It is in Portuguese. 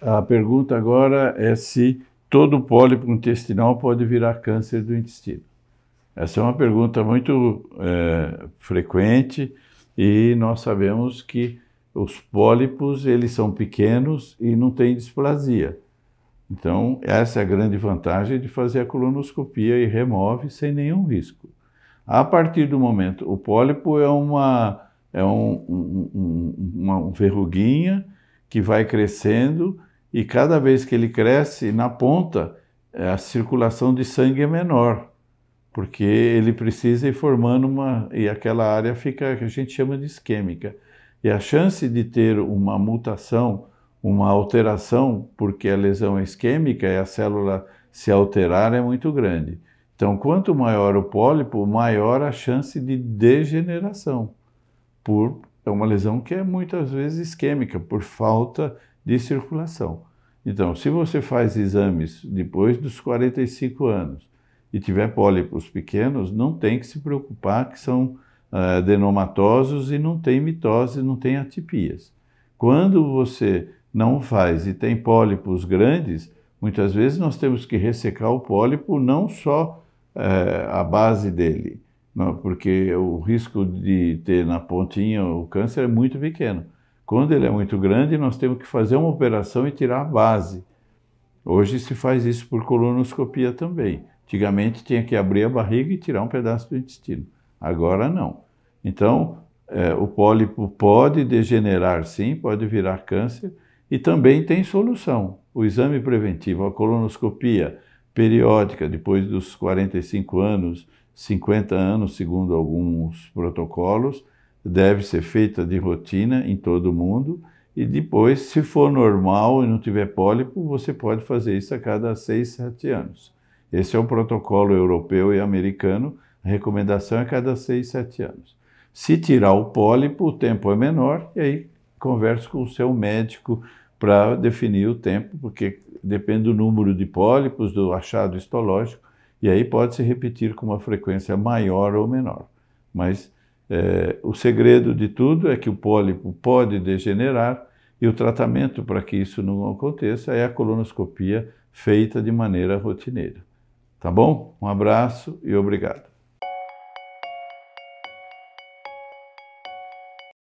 A pergunta agora é se todo pólipo intestinal pode virar câncer do intestino. Essa é uma pergunta muito é, frequente e nós sabemos que os pólipos eles são pequenos e não têm displasia. Então, essa é a grande vantagem de fazer a colonoscopia e remove sem nenhum risco. A partir do momento, o pólipo é uma, é um, um, uma verruguinha que vai crescendo e cada vez que ele cresce, na ponta, a circulação de sangue é menor, porque ele precisa ir formando uma. e aquela área fica, que a gente chama de isquêmica. E a chance de ter uma mutação, uma alteração, porque a lesão é isquêmica e a célula se alterar é muito grande. Então, quanto maior o pólipo, maior a chance de degeneração, por é uma lesão que é muitas vezes isquêmica, por falta de circulação. Então, se você faz exames depois dos 45 anos e tiver pólipos pequenos, não tem que se preocupar que são uh, adenomatosos e não tem mitose, não tem atipias. Quando você não faz e tem pólipos grandes, muitas vezes nós temos que ressecar o pólipo não só uh, a base dele, não, porque o risco de ter na pontinha o câncer é muito pequeno. Quando ele é muito grande, nós temos que fazer uma operação e tirar a base. Hoje se faz isso por colonoscopia também. Antigamente tinha que abrir a barriga e tirar um pedaço do intestino. Agora não. Então, é, o pólipo pode degenerar sim, pode virar câncer e também tem solução. O exame preventivo, a colonoscopia periódica, depois dos 45 anos, 50 anos, segundo alguns protocolos, deve ser feita de rotina em todo mundo e depois, se for normal e não tiver pólipo, você pode fazer isso a cada 6, 7 anos. Esse é o protocolo europeu e americano, a recomendação é a cada 6, 7 anos. Se tirar o pólipo, o tempo é menor e aí converse com o seu médico para definir o tempo, porque depende do número de pólipos, do achado histológico, e aí pode se repetir com uma frequência maior ou menor. Mas é, o segredo de tudo é que o pólipo pode degenerar e o tratamento para que isso não aconteça é a colonoscopia feita de maneira rotineira. Tá bom? Um abraço e obrigado.